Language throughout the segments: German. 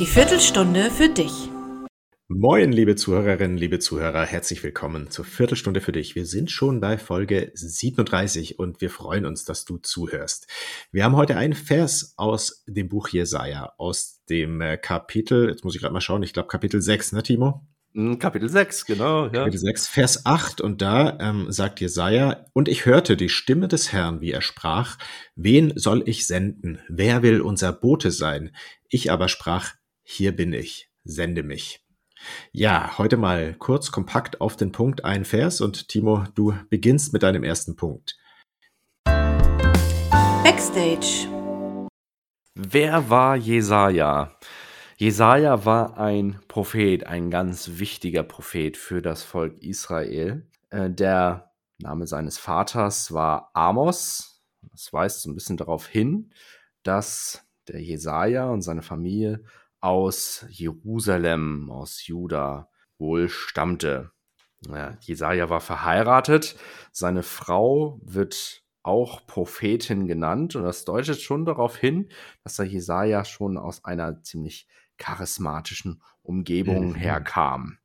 Die Viertelstunde für dich. Moin, liebe Zuhörerinnen, liebe Zuhörer, herzlich willkommen zur Viertelstunde für dich. Wir sind schon bei Folge 37 und wir freuen uns, dass du zuhörst. Wir haben heute einen Vers aus dem Buch Jesaja, aus dem äh, Kapitel, jetzt muss ich gerade mal schauen, ich glaube Kapitel 6, ne, Timo? Hm, Kapitel 6, genau. Ja. Kapitel 6, Vers 8. Und da ähm, sagt Jesaja, und ich hörte die Stimme des Herrn, wie er sprach, wen soll ich senden? Wer will unser Bote sein? Ich aber sprach, hier bin ich, sende mich. Ja, heute mal kurz, kompakt auf den Punkt ein Vers und Timo, du beginnst mit deinem ersten Punkt. Backstage. Wer war Jesaja? Jesaja war ein Prophet, ein ganz wichtiger Prophet für das Volk Israel. Äh, der Name seines Vaters war Amos. Das weist so ein bisschen darauf hin, dass der Jesaja und seine Familie aus Jerusalem, aus Juda wohl stammte. Ja, Jesaja war verheiratet. Seine Frau wird auch Prophetin genannt und das deutet schon darauf hin, dass der Jesaja schon aus einer ziemlich charismatischen Umgebung mhm. herkam.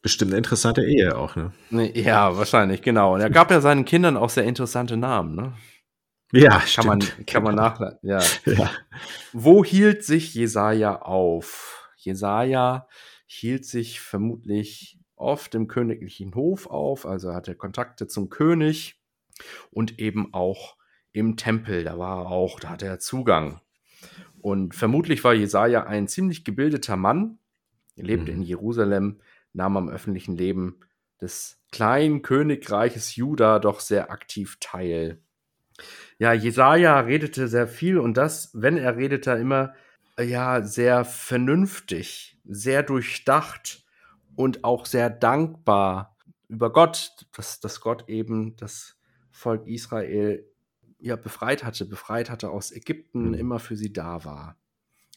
Bestimmt eine interessante Ehe auch, ne? Ja, wahrscheinlich, genau. Und er gab ja seinen Kindern auch sehr interessante Namen, ne? Ja, kann stimmt. man, kann genau. man nachleiten. Ja. ja. Wo hielt sich Jesaja auf? Jesaja hielt sich vermutlich oft im königlichen Hof auf, also hatte Kontakte zum König und eben auch im Tempel. Da war er auch, da hatte er Zugang. Und vermutlich war Jesaja ein ziemlich gebildeter Mann. Er lebte mhm. in Jerusalem, nahm am öffentlichen Leben des kleinen Königreiches Juda doch sehr aktiv teil. Ja, Jesaja redete sehr viel und das, wenn er redete, immer ja sehr vernünftig, sehr durchdacht und auch sehr dankbar über Gott, dass, dass Gott eben das Volk Israel ja, befreit hatte, befreit hatte aus Ägypten, mhm. immer für sie da war.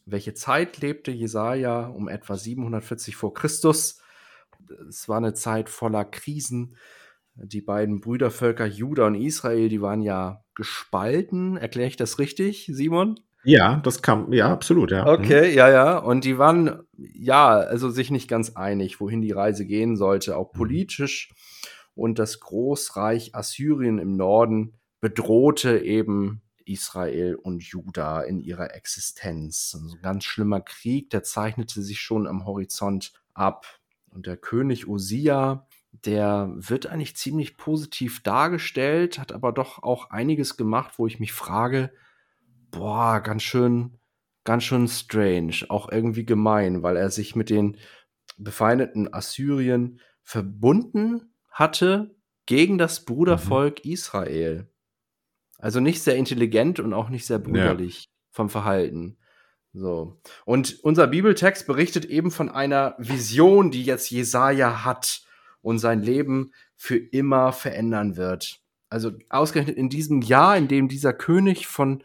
Welche Zeit lebte Jesaja um etwa 740 vor Christus? Es war eine Zeit voller Krisen. Die beiden Brüdervölker Juda und Israel, die waren ja gespalten. Erkläre ich das richtig, Simon? Ja, das kam, ja, absolut, ja. Okay, mhm. ja, ja. Und die waren, ja, also sich nicht ganz einig, wohin die Reise gehen sollte, auch mhm. politisch. Und das Großreich Assyrien im Norden bedrohte eben Israel und Juda in ihrer Existenz. Also ein ganz schlimmer Krieg, der zeichnete sich schon am Horizont ab. Und der König Osia, der wird eigentlich ziemlich positiv dargestellt, hat aber doch auch einiges gemacht, wo ich mich frage, boah, ganz schön, ganz schön strange, auch irgendwie gemein, weil er sich mit den befeindeten Assyrien verbunden hatte gegen das Brudervolk mhm. Israel. Also nicht sehr intelligent und auch nicht sehr brüderlich ja. vom Verhalten. So. Und unser Bibeltext berichtet eben von einer Vision, die jetzt Jesaja hat und sein Leben für immer verändern wird. Also ausgerechnet in diesem Jahr, in dem dieser König von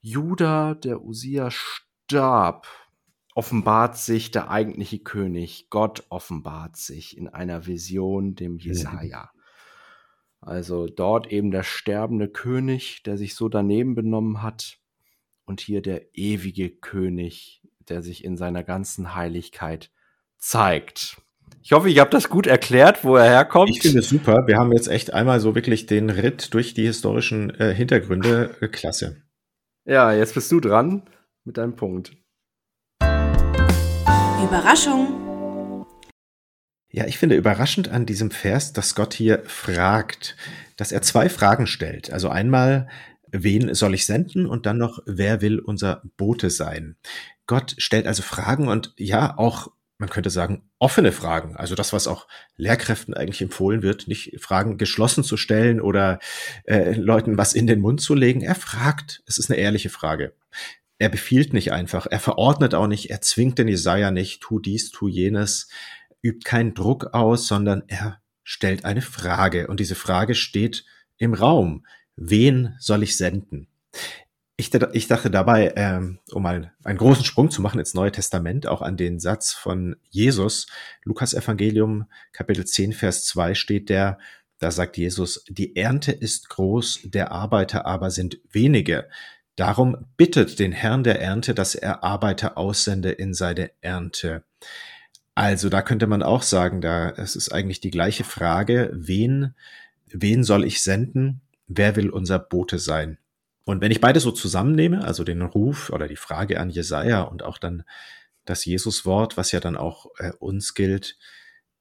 Juda, der Usia, starb, offenbart sich der eigentliche König. Gott offenbart sich in einer Vision dem Jesaja. Also dort eben der sterbende König, der sich so daneben benommen hat. Und hier der ewige König, der sich in seiner ganzen Heiligkeit zeigt. Ich hoffe, ich habe das gut erklärt, wo er herkommt. Ich finde es super. Wir haben jetzt echt einmal so wirklich den Ritt durch die historischen äh, Hintergründe. Äh, klasse. Ja, jetzt bist du dran mit deinem Punkt. Überraschung. Ja, ich finde überraschend an diesem Vers, dass Gott hier fragt, dass er zwei Fragen stellt. Also einmal, wen soll ich senden? Und dann noch, wer will unser Bote sein? Gott stellt also Fragen und ja, auch, man könnte sagen, offene Fragen. Also das, was auch Lehrkräften eigentlich empfohlen wird, nicht Fragen geschlossen zu stellen oder äh, Leuten was in den Mund zu legen. Er fragt. Es ist eine ehrliche Frage. Er befiehlt nicht einfach. Er verordnet auch nicht. Er zwingt den Jesaja nicht, tu dies, tu jenes übt keinen Druck aus, sondern er stellt eine Frage und diese Frage steht im Raum. Wen soll ich senden? Ich, ich dachte dabei, ähm, um mal einen großen Sprung zu machen ins Neue Testament, auch an den Satz von Jesus, Lukas Evangelium, Kapitel 10, Vers 2 steht der, da sagt Jesus, die Ernte ist groß, der Arbeiter aber sind wenige. Darum bittet den Herrn der Ernte, dass er Arbeiter aussende in seine Ernte. Also da könnte man auch sagen, da es ist eigentlich die gleiche Frage, wen, wen soll ich senden? Wer will unser Bote sein? Und wenn ich beide so zusammennehme, also den Ruf oder die Frage an Jesaja und auch dann das Jesuswort, was ja dann auch äh, uns gilt,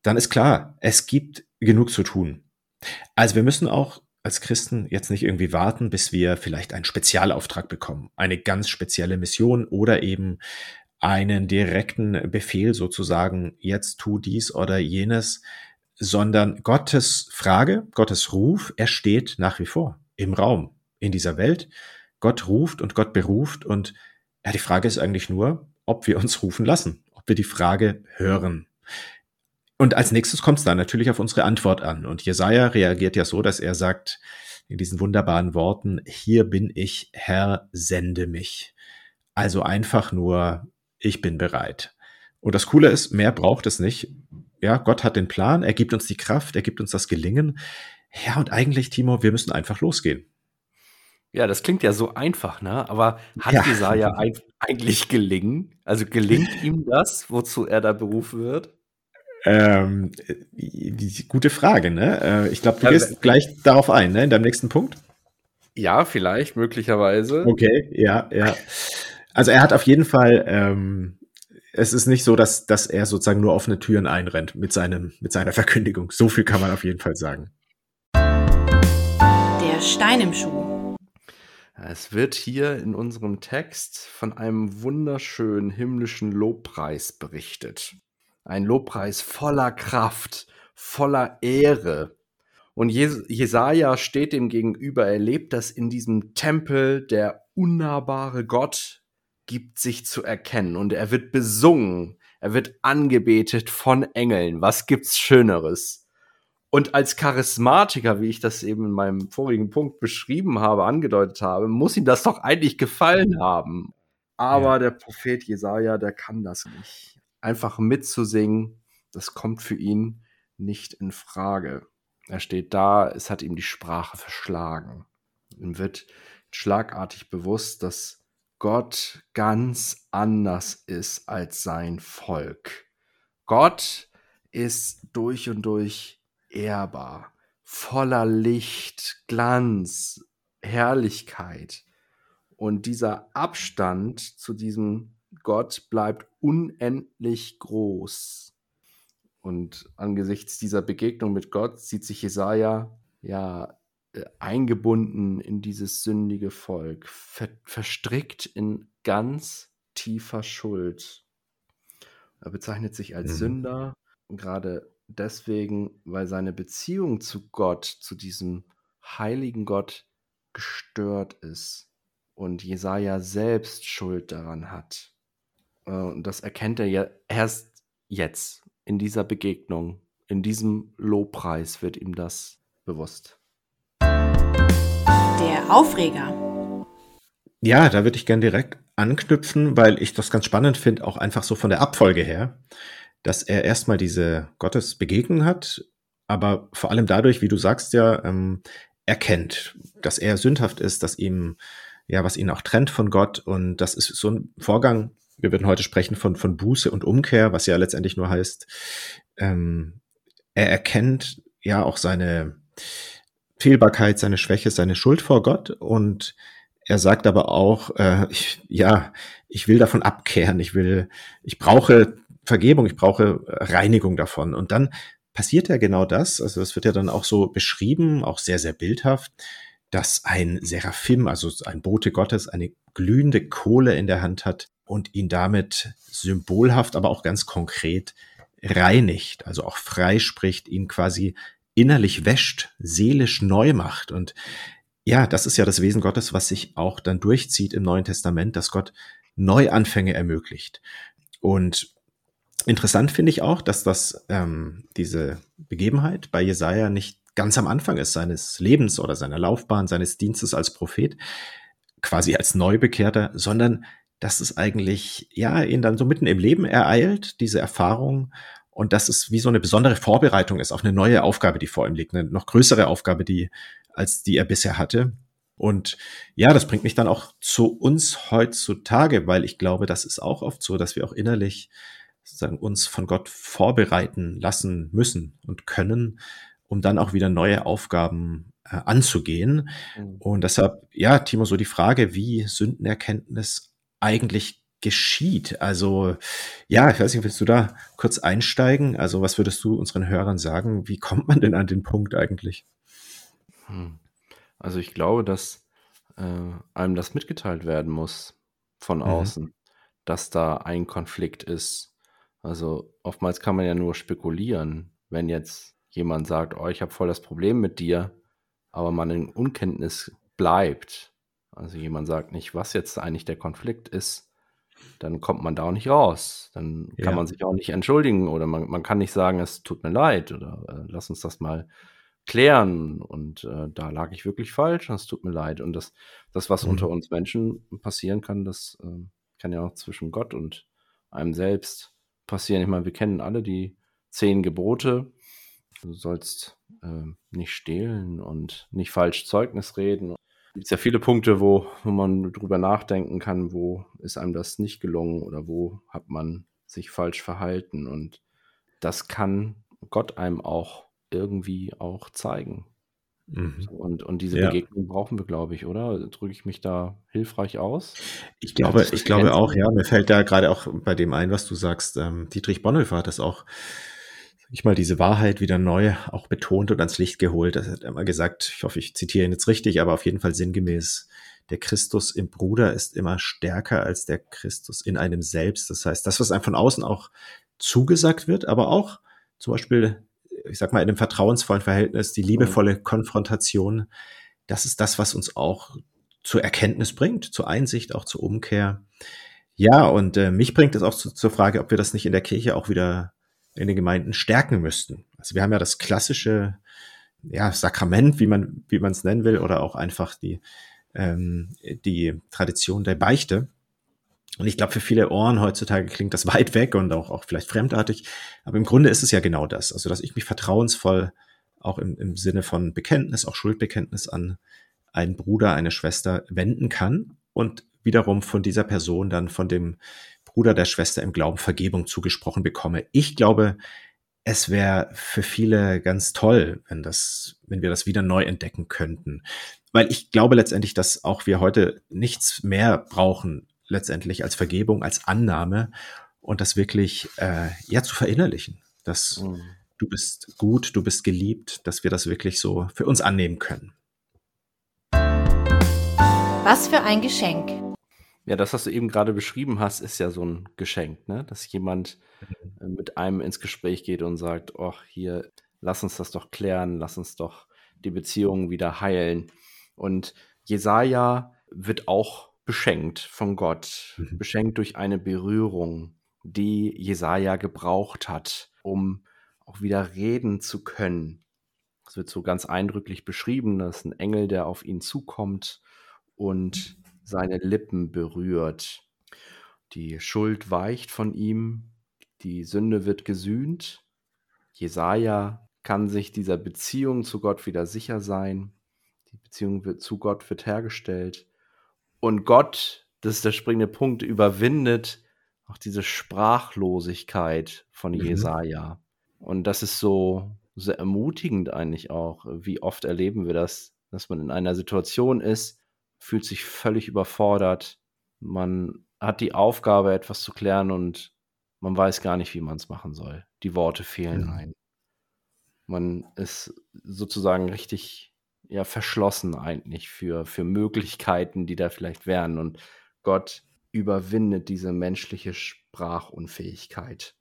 dann ist klar, es gibt genug zu tun. Also wir müssen auch als Christen jetzt nicht irgendwie warten, bis wir vielleicht einen Spezialauftrag bekommen, eine ganz spezielle Mission oder eben einen direkten Befehl sozusagen, jetzt tu dies oder jenes, sondern Gottes Frage, Gottes Ruf, er steht nach wie vor im Raum, in dieser Welt. Gott ruft und Gott beruft und ja, die Frage ist eigentlich nur, ob wir uns rufen lassen, ob wir die Frage hören. Und als nächstes kommt es dann natürlich auf unsere Antwort an. Und Jesaja reagiert ja so, dass er sagt in diesen wunderbaren Worten, hier bin ich, Herr, sende mich. Also einfach nur, ich bin bereit. Und das Coole ist, mehr braucht es nicht. Ja, Gott hat den Plan, er gibt uns die Kraft, er gibt uns das Gelingen. Ja, und eigentlich, Timo, wir müssen einfach losgehen. Ja, das klingt ja so einfach, ne? Aber hat ja. Jesaja eigentlich gelingen? Also gelingt ihm das, wozu er da berufen wird? Ähm, die, gute Frage, ne? Äh, ich glaube, du gehst ja, gleich darauf ein, ne? In deinem nächsten Punkt. Ja, vielleicht, möglicherweise. Okay, ja, ja. Also er hat auf jeden Fall, ähm, es ist nicht so, dass, dass er sozusagen nur offene Türen einrennt mit, seinem, mit seiner Verkündigung. So viel kann man auf jeden Fall sagen. Der Stein im Schuh. Es wird hier in unserem Text von einem wunderschönen himmlischen Lobpreis berichtet. Ein Lobpreis voller Kraft, voller Ehre. Und Jesaja steht dem gegenüber, er lebt das in diesem Tempel, der unnahbare Gott gibt sich zu erkennen und er wird besungen, er wird angebetet von Engeln. Was gibt's Schöneres? Und als Charismatiker, wie ich das eben in meinem vorigen Punkt beschrieben habe, angedeutet habe, muss ihm das doch eigentlich gefallen haben. Aber ja. der Prophet Jesaja, der kann das nicht einfach mitzusingen, das kommt für ihn nicht in Frage. Er steht da, es hat ihm die Sprache verschlagen. Ihm wird schlagartig bewusst, dass Gott ganz anders ist als sein Volk. Gott ist durch und durch ehrbar, voller Licht, Glanz, Herrlichkeit. Und dieser Abstand zu diesem Gott bleibt unendlich groß. Und angesichts dieser Begegnung mit Gott sieht sich Jesaja ja äh, eingebunden in dieses sündige Volk, ver verstrickt in ganz tiefer Schuld. Er bezeichnet sich als mhm. Sünder, gerade deswegen, weil seine Beziehung zu Gott, zu diesem heiligen Gott, gestört ist und Jesaja selbst Schuld daran hat. Äh, und das erkennt er ja erst jetzt, in dieser Begegnung, in diesem Lobpreis wird ihm das bewusst. Der Aufreger. Ja, da würde ich gern direkt anknüpfen, weil ich das ganz spannend finde, auch einfach so von der Abfolge her, dass er erstmal diese Gottesbegegnung hat, aber vor allem dadurch, wie du sagst ja, ähm, erkennt, dass er sündhaft ist, dass ihm, ja, was ihn auch trennt von Gott. Und das ist so ein Vorgang, wir würden heute sprechen von, von Buße und Umkehr, was ja letztendlich nur heißt, ähm, er erkennt ja auch seine Fehlbarkeit, seine Schwäche, seine Schuld vor Gott. Und er sagt aber auch, äh, ich, ja, ich will davon abkehren, ich will, ich brauche Vergebung, ich brauche Reinigung davon. Und dann passiert ja genau das, also das wird ja dann auch so beschrieben, auch sehr, sehr bildhaft, dass ein Seraphim, also ein Bote Gottes, eine glühende Kohle in der Hand hat und ihn damit symbolhaft, aber auch ganz konkret reinigt, also auch freispricht, ihn quasi innerlich wäscht, seelisch neu macht. Und ja, das ist ja das Wesen Gottes, was sich auch dann durchzieht im Neuen Testament, dass Gott Neuanfänge ermöglicht. Und interessant finde ich auch, dass das ähm, diese Begebenheit bei Jesaja nicht ganz am Anfang ist seines Lebens oder seiner Laufbahn, seines Dienstes als Prophet, quasi als Neubekehrter, sondern dass es eigentlich, ja, ihn dann so mitten im Leben ereilt, diese Erfahrung. Und dass es wie so eine besondere Vorbereitung ist auf eine neue Aufgabe, die vor ihm liegt, eine noch größere Aufgabe, die, als die er bisher hatte. Und ja, das bringt mich dann auch zu uns heutzutage, weil ich glaube, das ist auch oft so, dass wir auch innerlich sozusagen uns von Gott vorbereiten lassen müssen und können, um dann auch wieder neue Aufgaben äh, anzugehen. Mhm. Und deshalb, ja, Timo, so die Frage, wie Sündenerkenntnis eigentlich geschieht. Also, ja, ich weiß nicht, willst du da kurz einsteigen? Also, was würdest du unseren Hörern sagen? Wie kommt man denn an den Punkt eigentlich? Hm. Also, ich glaube, dass äh, einem das mitgeteilt werden muss von mhm. außen, mhm. dass da ein Konflikt ist. Also, oftmals kann man ja nur spekulieren, wenn jetzt jemand sagt, oh, ich habe voll das Problem mit dir, aber man in Unkenntnis bleibt. Also jemand sagt nicht, was jetzt eigentlich der Konflikt ist, dann kommt man da auch nicht raus. Dann kann ja. man sich auch nicht entschuldigen oder man, man kann nicht sagen, es tut mir leid oder äh, lass uns das mal klären und äh, da lag ich wirklich falsch, es tut mir leid. Und das, das was mhm. unter uns Menschen passieren kann, das äh, kann ja auch zwischen Gott und einem selbst passieren. Ich meine, wir kennen alle die zehn Gebote. Du sollst äh, nicht stehlen und nicht falsch Zeugnis reden gibt es ja viele Punkte, wo, wo man drüber nachdenken kann, wo ist einem das nicht gelungen oder wo hat man sich falsch verhalten. Und das kann Gott einem auch irgendwie auch zeigen. Mhm. Und, und diese ja. Begegnung brauchen wir, glaube ich, oder? Drücke ich mich da hilfreich aus? Ich glaube, ich glaube auch, ja. Mir fällt da gerade auch bei dem ein, was du sagst. Ähm, Dietrich Bonhoeffer hat das auch ich mal diese Wahrheit wieder neu auch betont und ans Licht geholt. Er hat immer gesagt, ich hoffe, ich zitiere ihn jetzt richtig, aber auf jeden Fall sinngemäß, der Christus im Bruder ist immer stärker als der Christus in einem selbst. Das heißt, das, was einem von außen auch zugesagt wird, aber auch zum Beispiel, ich sag mal, in einem vertrauensvollen Verhältnis, die liebevolle Konfrontation, das ist das, was uns auch zur Erkenntnis bringt, zur Einsicht, auch zur Umkehr. Ja, und äh, mich bringt es auch zu, zur Frage, ob wir das nicht in der Kirche auch wieder in den Gemeinden stärken müssten. Also wir haben ja das klassische ja, Sakrament, wie man wie man es nennen will, oder auch einfach die ähm, die Tradition der Beichte. Und ich glaube, für viele Ohren heutzutage klingt das weit weg und auch, auch vielleicht fremdartig. Aber im Grunde ist es ja genau das. Also, dass ich mich vertrauensvoll auch im, im Sinne von Bekenntnis, auch Schuldbekenntnis an einen Bruder, eine Schwester wenden kann und wiederum von dieser Person dann von dem Bruder, der Schwester im Glauben Vergebung zugesprochen bekomme. Ich glaube, es wäre für viele ganz toll, wenn das, wenn wir das wieder neu entdecken könnten. Weil ich glaube letztendlich, dass auch wir heute nichts mehr brauchen, letztendlich als Vergebung, als Annahme und das wirklich äh, ja zu verinnerlichen, dass mhm. du bist gut, du bist geliebt, dass wir das wirklich so für uns annehmen können. Was für ein Geschenk. Ja, das, was du eben gerade beschrieben hast, ist ja so ein Geschenk, ne? Dass jemand mhm. äh, mit einem ins Gespräch geht und sagt, ach, hier, lass uns das doch klären, lass uns doch die Beziehungen wieder heilen. Und Jesaja wird auch beschenkt von Gott, mhm. beschenkt durch eine Berührung, die Jesaja gebraucht hat, um auch wieder reden zu können. Es wird so ganz eindrücklich beschrieben, dass ein Engel, der auf ihn zukommt und seine Lippen berührt. Die Schuld weicht von ihm, die Sünde wird gesühnt. Jesaja kann sich dieser Beziehung zu Gott wieder sicher sein. Die Beziehung wird, zu Gott wird hergestellt. Und Gott, das ist der springende Punkt, überwindet auch diese Sprachlosigkeit von mhm. Jesaja. Und das ist so sehr ermutigend eigentlich auch. Wie oft erleben wir das, dass man in einer Situation ist, fühlt sich völlig überfordert. Man hat die Aufgabe, etwas zu klären und man weiß gar nicht, wie man es machen soll. Die Worte fehlen mhm. ein. Man ist sozusagen richtig ja, verschlossen eigentlich für, für Möglichkeiten, die da vielleicht wären. Und Gott überwindet diese menschliche Sprachunfähigkeit.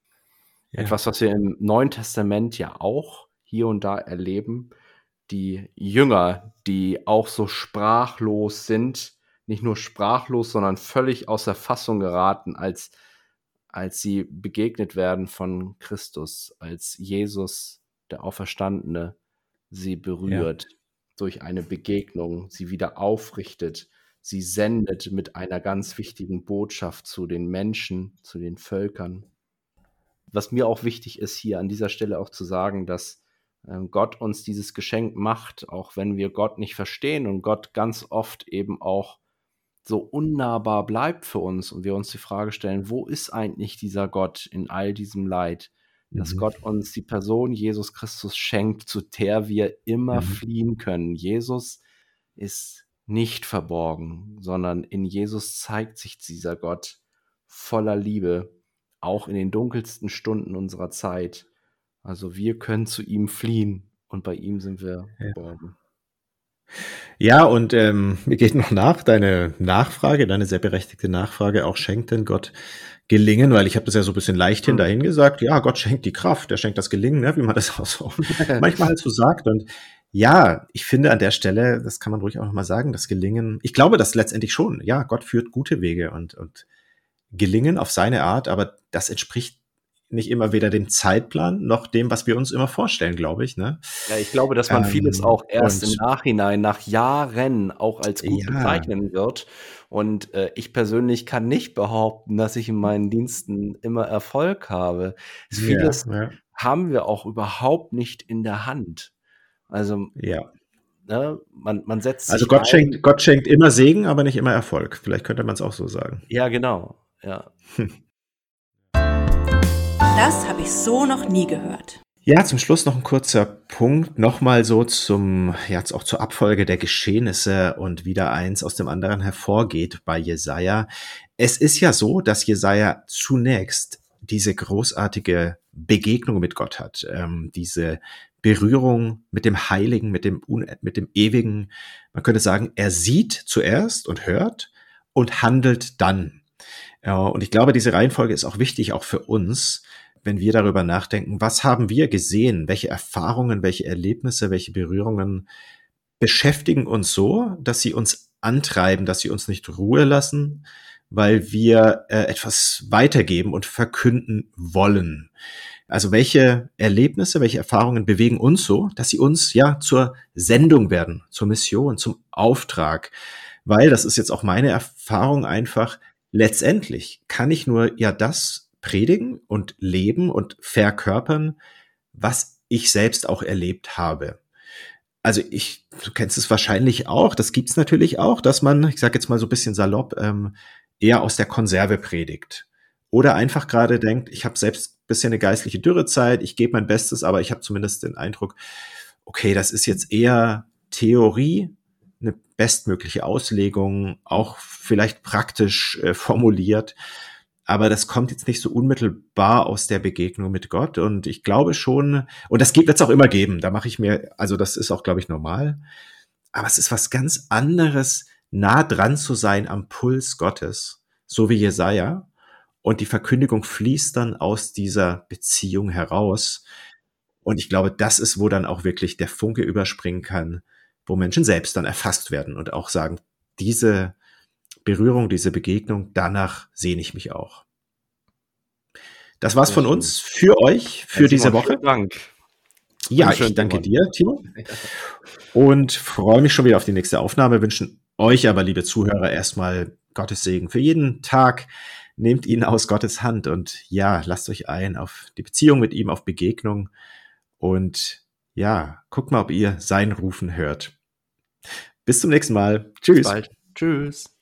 Ja. Etwas, was wir im Neuen Testament ja auch hier und da erleben, die Jünger, die auch so sprachlos sind, nicht nur sprachlos, sondern völlig außer Fassung geraten, als, als sie begegnet werden von Christus, als Jesus, der Auferstandene, sie berührt ja. Durch eine Begegnung, sie wieder aufrichtet, sie sendet mit einer ganz wichtigen Botschaft zu den Menschen, zu den Völkern. Was mir auch wichtig ist, hier an dieser Stelle auch zu sagen, dass ähm, Gott uns dieses Geschenk macht, auch wenn wir Gott nicht verstehen und Gott ganz oft eben auch so unnahbar bleibt für uns und wir uns die Frage stellen, wo ist eigentlich dieser Gott in all diesem Leid? Dass Mhm. Gott uns die Person Jesus Christus schenkt, zu der wir immer Mhm. fliehen können. Jesus ist nicht verborgen, sondern in Jesus zeigt sich dieser Gott voller Liebe, auch in den dunkelsten Stunden unserer Zeit. Also wir können zu ihm fliehen und bei ihm sind wir geborgen. Ja, und ähm, mir geht noch nach deine Nachfrage, deine sehr berechtigte Nachfrage, auch schenkt denn Gott Gelingen, weil ich habe das ja so ein bisschen leichthin Mhm. dahin gesagt, ja, Gott schenkt die Kraft, er schenkt das Gelingen, ne, wie man das auch so manchmal halt so sagt. Und ja, ich finde an der Stelle, das kann man ruhig auch nochmal sagen, das Gelingen, ich glaube das letztendlich schon, ja, Gott führt gute Wege und, und Gelingen auf seine Art, aber das entspricht nicht immer weder dem Zeitplan noch dem, was wir uns immer vorstellen, glaube ich. Ne? Ja, ich glaube, dass man vieles Ähm, auch erst im Nachhinein, nach Jahren auch als gut Ja. bezeichnen wird. Und äh, ich persönlich kann nicht behaupten, dass ich in meinen Diensten immer Erfolg habe. Vieles ja, haben wir auch überhaupt nicht in der Hand. Also, ja. ne, man, man setzt Also sich Gott ein. schenkt, Gott schenkt immer Segen, aber nicht immer Erfolg. Vielleicht könnte man es auch so sagen. Ja, genau. Ja. Das habe ich so noch nie gehört. Ja, zum Schluss noch ein kurzer Punkt. Nochmal so zum, jetzt auch zur Abfolge der Geschehnisse und wieder eins aus dem anderen hervorgeht bei Jesaja. Es ist ja so, dass Jesaja zunächst diese großartige Begegnung mit Gott hat, ähm, diese Berührung mit dem Heiligen, mit dem, Un mit dem Ewigen. Man könnte sagen, er sieht zuerst und hört und handelt dann. Ja, und ich glaube, diese Reihenfolge ist auch wichtig, auch für uns, wenn wir darüber nachdenken, was haben wir gesehen, welche Erfahrungen, welche Erlebnisse, welche Berührungen beschäftigen uns so, dass sie uns antreiben, dass sie uns nicht Ruhe lassen, weil wir äh, etwas weitergeben und verkünden wollen. Also welche Erlebnisse, welche Erfahrungen bewegen uns so, dass sie uns ja zur Sendung werden, zur Mission, zum Auftrag. Weil, das ist jetzt auch meine Erfahrung einfach, letztendlich kann ich nur ja das predigen und leben und verkörpern, was ich selbst auch erlebt habe. Also ich, du kennst es wahrscheinlich auch, das gibt's natürlich auch, dass man, ich sage jetzt mal so ein bisschen salopp, ähm, eher aus der Konserve predigt. Oder einfach gerade denkt, ich habe selbst ein bisschen eine geistliche Dürrezeit, ich gebe mein Bestes, aber ich habe zumindest den Eindruck, okay, das ist jetzt eher Theorie, bestmögliche Auslegung, auch vielleicht praktisch äh, formuliert, aber das kommt jetzt nicht so unmittelbar aus der Begegnung mit Gott. Und ich glaube schon, und das wird es auch immer geben, da mache ich mir, also das ist auch, glaube ich, normal. Aber es ist was ganz anderes, nah dran zu sein am Puls Gottes, so wie Jesaja. Und die Verkündigung fließt dann aus dieser Beziehung heraus. Und ich glaube, das ist, wo dann auch wirklich der Funke überspringen kann, wo Menschen selbst dann erfasst werden und auch sagen, diese Berührung, diese Begegnung, danach sehne ich mich auch. Das war's von uns für euch für diese Woche. Vielen Dank. Ja, ich danke dir, Timo. Und freue mich schon wieder auf die nächste Aufnahme. Wünschen euch aber, liebe Zuhörer, erstmal Gottes Segen für jeden Tag. Nehmt ihn aus Gottes Hand und ja, lasst euch ein auf die Beziehung mit ihm, auf Begegnung. Und ja, guckt mal, ob ihr sein Rufen hört. Bis zum nächsten Mal. Tschüss. Tschüss.